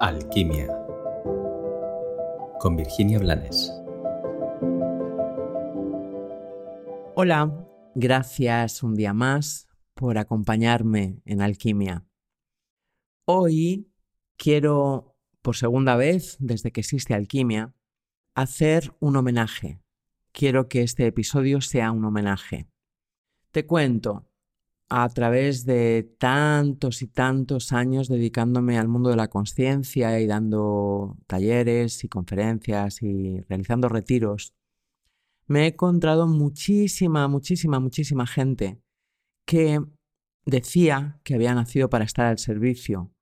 Alquimia con Virginia Blanes. Hola, gracias un día más por acompañarme en Alquimia. Hoy quiero, por segunda vez desde que existe Alquimia, hacer un homenaje. Quiero que este episodio sea un homenaje. Te cuento, a través de tantos y tantos años dedicándome al mundo de la conciencia y dando talleres y conferencias y realizando retiros, me he encontrado muchísima, muchísima, muchísima gente que decía que había nacido para estar al servicio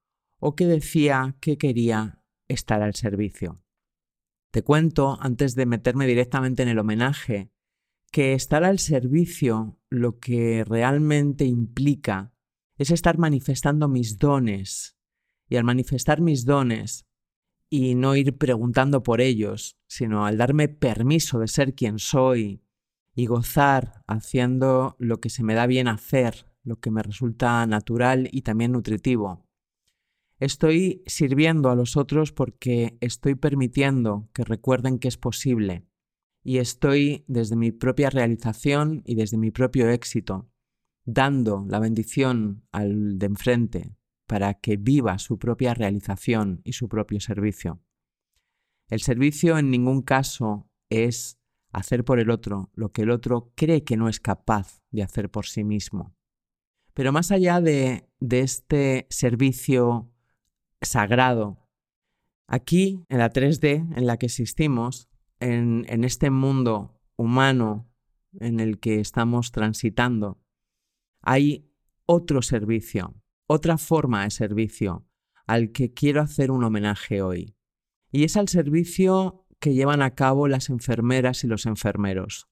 o que decía que quería estar al servicio. Te cuento, antes de meterme directamente en el homenaje, que estar al servicio lo que realmente implica es estar manifestando mis dones. Y al manifestar mis dones y no ir preguntando por ellos, sino al darme permiso de ser quien soy y gozar haciendo lo que se me da bien hacer, lo que me resulta natural y también nutritivo. Estoy sirviendo a los otros porque estoy permitiendo que recuerden que es posible y estoy desde mi propia realización y desde mi propio éxito, dando la bendición al de enfrente para que viva su propia realización y su propio servicio. El servicio en ningún caso es hacer por el otro lo que el otro cree que no es capaz de hacer por sí mismo. Pero más allá de, este servicio sagrado, aquí en la 3D en la que existimos, en, este mundo humano en el que estamos transitando, hay otro servicio, otra forma de servicio al que quiero hacer un homenaje hoy. Y es al servicio que llevan a cabo las enfermeras y los enfermeros.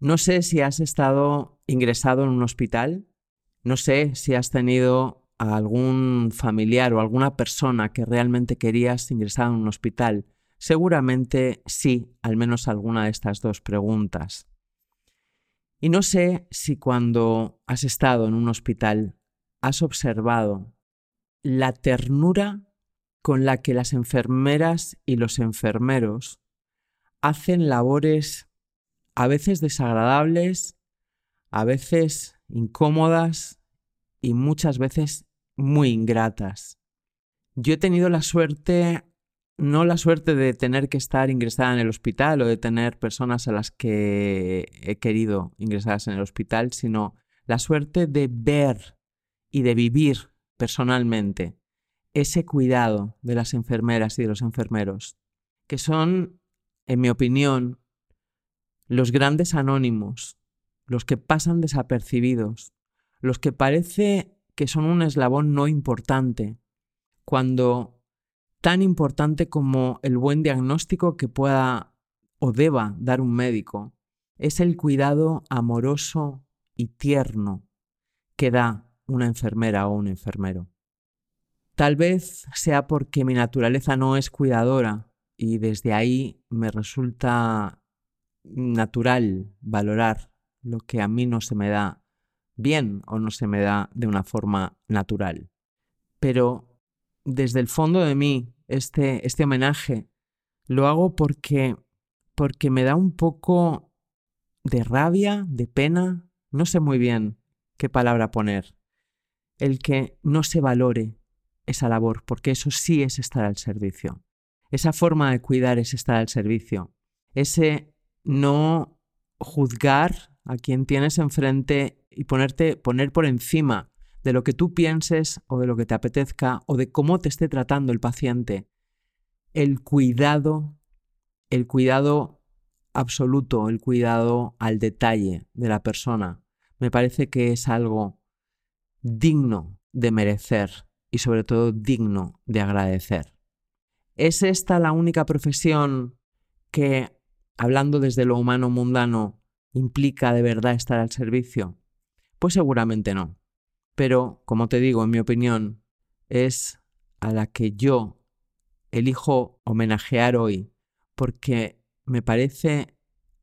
No sé si has estado ingresado en un hospital, no sé si has tenido a algún familiar o alguna persona que realmente querías ingresar en un hospital Seguramente sí, al menos alguna de estas dos preguntas. Y no sé si cuando has estado en un hospital has observado la ternura con la que las enfermeras y los enfermeros hacen labores a veces desagradables, a veces incómodas y muchas veces muy ingratas. Yo he tenido la suerte no la suerte de tener que estar ingresada en el hospital o de tener personas a las que he querido ingresadas en el hospital, sino la suerte de ver y de vivir personalmente ese cuidado de las enfermeras y de los enfermeros, que son, en mi opinión, los grandes anónimos, los que pasan desapercibidos, los que parece que son un eslabón no importante, cuando tan importante como el buen diagnóstico que pueda o deba dar un médico es el cuidado amoroso y tierno que da una enfermera o un enfermero. Tal vez sea porque mi naturaleza no es cuidadora y desde ahí me resulta natural valorar lo que a mí no se me da bien o no se me da de una forma natural. Pero desde el fondo de mí este, este homenaje. Lo hago porque, porque me da un poco de rabia, de pena, no sé muy bien qué palabra poner. El que no se valore esa labor, porque eso sí es estar al servicio. Esa forma de cuidar es estar al servicio. Ese no juzgar a quien tienes enfrente y ponerte, poner por encima de lo que tú pienses o de lo que te apetezca o de cómo te esté tratando el paciente. El cuidado, el cuidado absoluto, el cuidado al detalle de la persona, me parece que es algo digno de merecer y sobre todo digno de agradecer. ¿Es esta la única profesión que, hablando desde lo humano mundano, implica de verdad estar al servicio? Pues seguramente no pero como te digo, en mi opinión, es a la que yo elijo homenajear hoy, porque me parece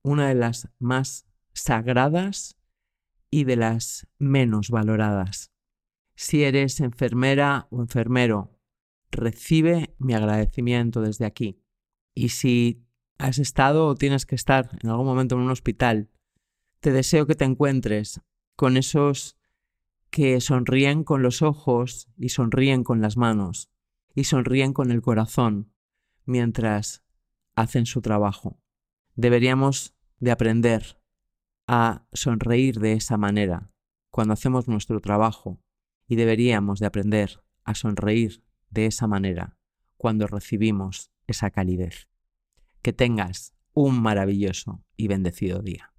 una de las más sagradas y de las menos valoradas. Si eres enfermera o enfermero, recibe mi agradecimiento desde aquí. Y si has estado o tienes que estar en algún momento en un hospital, te deseo que te encuentres con esos que sonríen con los ojos y sonríen con las manos y sonríen con el corazón mientras hacen su trabajo. Deberíamos de aprender a sonreír de esa manera cuando hacemos nuestro trabajo y deberíamos de aprender a sonreír de esa manera cuando recibimos esa calidez. Que tengas un maravilloso y bendecido día.